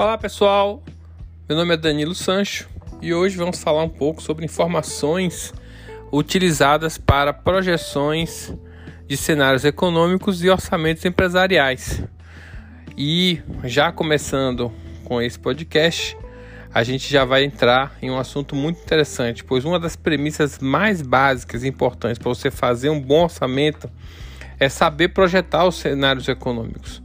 Olá pessoal, meu nome é Danilo Sancho e hoje vamos falar um pouco sobre informações utilizadas para projeções de cenários econômicos e orçamentos empresariais. E já começando com esse podcast, a gente já vai entrar em um assunto muito interessante, pois uma das premissas mais básicas e importantes para você fazer um bom orçamento é saber projetar os cenários econômicos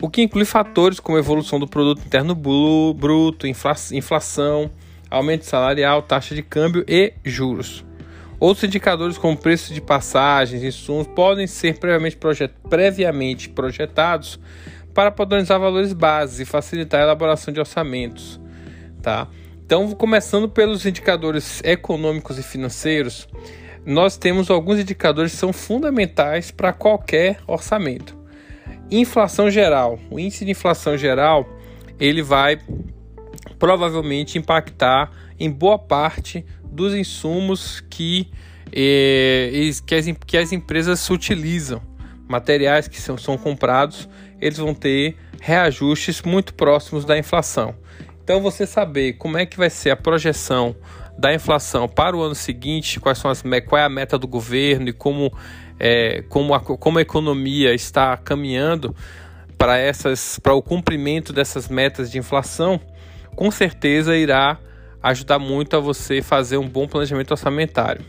o que inclui fatores como evolução do produto interno bruto, inflação, aumento salarial, taxa de câmbio e juros. Outros indicadores como preço de passagens e insumos podem ser previamente, projet previamente projetados para padronizar valores básicos e facilitar a elaboração de orçamentos. Tá? Então, começando pelos indicadores econômicos e financeiros, nós temos alguns indicadores que são fundamentais para qualquer orçamento. Inflação geral. O índice de inflação geral ele vai provavelmente impactar em boa parte dos insumos que, eh, que, as, que as empresas utilizam. Materiais que são, são comprados, eles vão ter reajustes muito próximos da inflação. Então, você saber como é que vai ser a projeção da inflação para o ano seguinte, quais são as, qual é a meta do governo e como é, como, a, como a economia está caminhando para essas para o cumprimento dessas metas de inflação, com certeza irá ajudar muito a você fazer um bom planejamento orçamentário.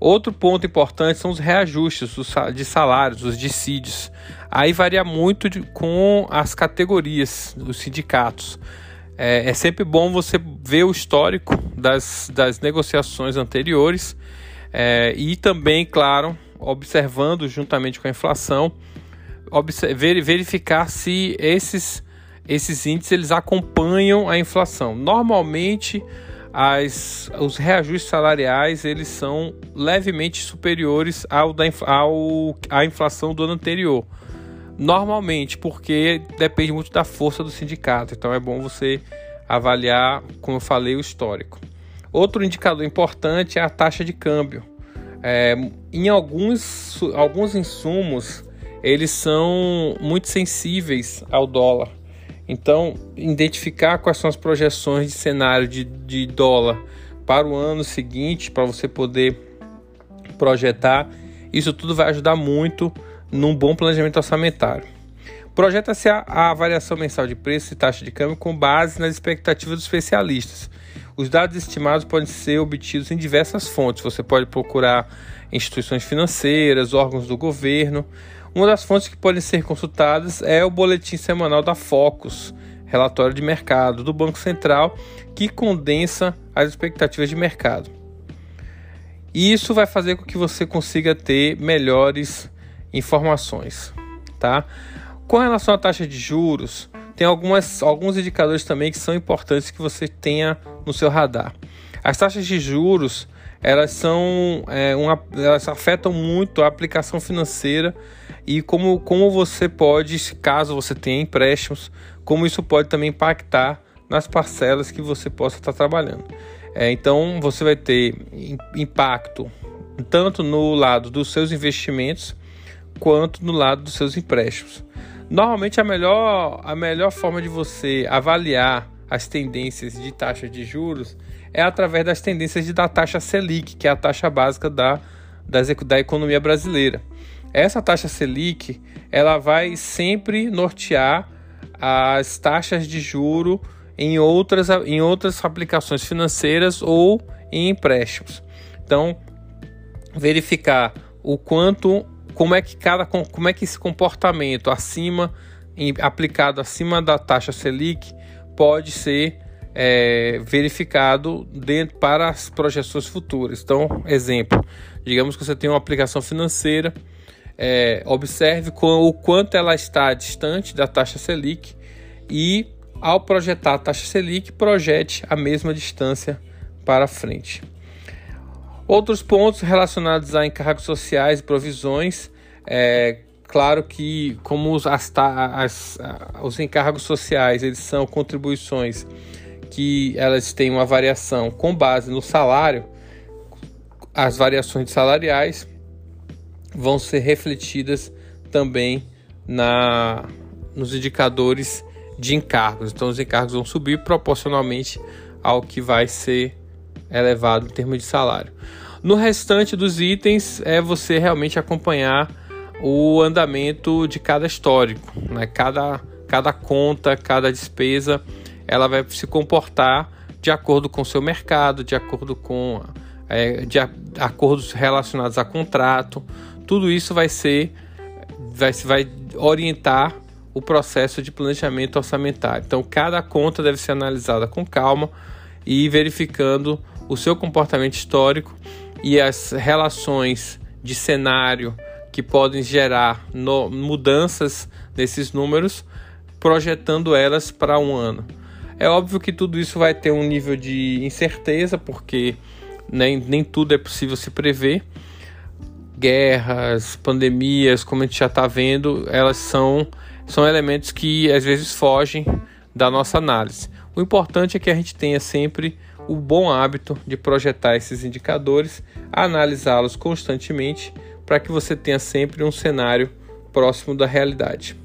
Outro ponto importante são os reajustes de salários, os dissídios. Aí varia muito de, com as categorias dos sindicatos. É, é, sempre bom você ver o histórico das, das negociações anteriores é, e também, claro, observando juntamente com a inflação, verificar se esses, esses índices eles acompanham a inflação. Normalmente, as, os reajustes salariais eles são levemente superiores ao da ao, à inflação do ano anterior. Normalmente, porque depende muito da força do sindicato. Então é bom você avaliar, como eu falei, o histórico. Outro indicador importante é a taxa de câmbio. É, em alguns, alguns insumos, eles são muito sensíveis ao dólar. Então, identificar quais são as projeções de cenário de, de dólar para o ano seguinte, para você poder projetar, isso tudo vai ajudar muito num bom planejamento orçamentário. Projeta-se a, a, variação mensal de preço e taxa de câmbio com base nas expectativas dos especialistas. Os dados estimados podem ser obtidos em diversas fontes. Você pode procurar instituições financeiras, órgãos do governo. Uma das fontes que podem ser consultadas é o boletim semanal da Focus, relatório de mercado do Banco Central, que condensa as expectativas de mercado. E isso vai fazer com que você consiga ter melhores informações, tá? Com relação à taxa de juros, tem algumas, alguns indicadores também que são importantes que você tenha no seu radar. As taxas de juros elas são é, uma, elas afetam muito a aplicação financeira e como, como você pode, caso você tenha empréstimos, como isso pode também impactar nas parcelas que você possa estar trabalhando. É, então você vai ter impacto tanto no lado dos seus investimentos quanto no lado dos seus empréstimos. Normalmente a melhor, a melhor forma de você avaliar as tendências de taxa de juros é através das tendências da taxa Selic, que é a taxa básica da, das, da economia brasileira. Essa taxa Selic ela vai sempre nortear as taxas de juro em outras, em outras aplicações financeiras ou em empréstimos. Então, verificar o quanto como é que cada como é que esse comportamento acima aplicado acima da taxa Selic pode ser é, verificado dentro para as projeções futuras. Então, exemplo, digamos que você tem uma aplicação financeira, é, observe com, o quanto ela está distante da taxa Selic e, ao projetar a taxa Selic, projete a mesma distância para frente. Outros pontos relacionados a encargos sociais e provisões. É, claro que como os, as, as, os encargos sociais eles são contribuições que elas têm uma variação com base no salário, as variações salariais vão ser refletidas também na, nos indicadores de encargos. Então, os encargos vão subir proporcionalmente ao que vai ser elevado em termos de salário. No restante dos itens, é você realmente acompanhar o andamento de cada histórico, né? cada, cada conta, cada despesa, ela vai se comportar de acordo com o seu mercado, de acordo com é, de acordos relacionados a contrato. Tudo isso vai ser vai, vai orientar o processo de planejamento orçamentário. Então, cada conta deve ser analisada com calma e verificando o seu comportamento histórico e as relações de cenário que podem gerar no, mudanças nesses números, projetando elas para um ano. É óbvio que tudo isso vai ter um nível de incerteza, porque nem, nem tudo é possível se prever. Guerras, pandemias, como a gente já está vendo, elas são, são elementos que às vezes fogem da nossa análise. O importante é que a gente tenha sempre o bom hábito de projetar esses indicadores, analisá-los constantemente, para que você tenha sempre um cenário próximo da realidade.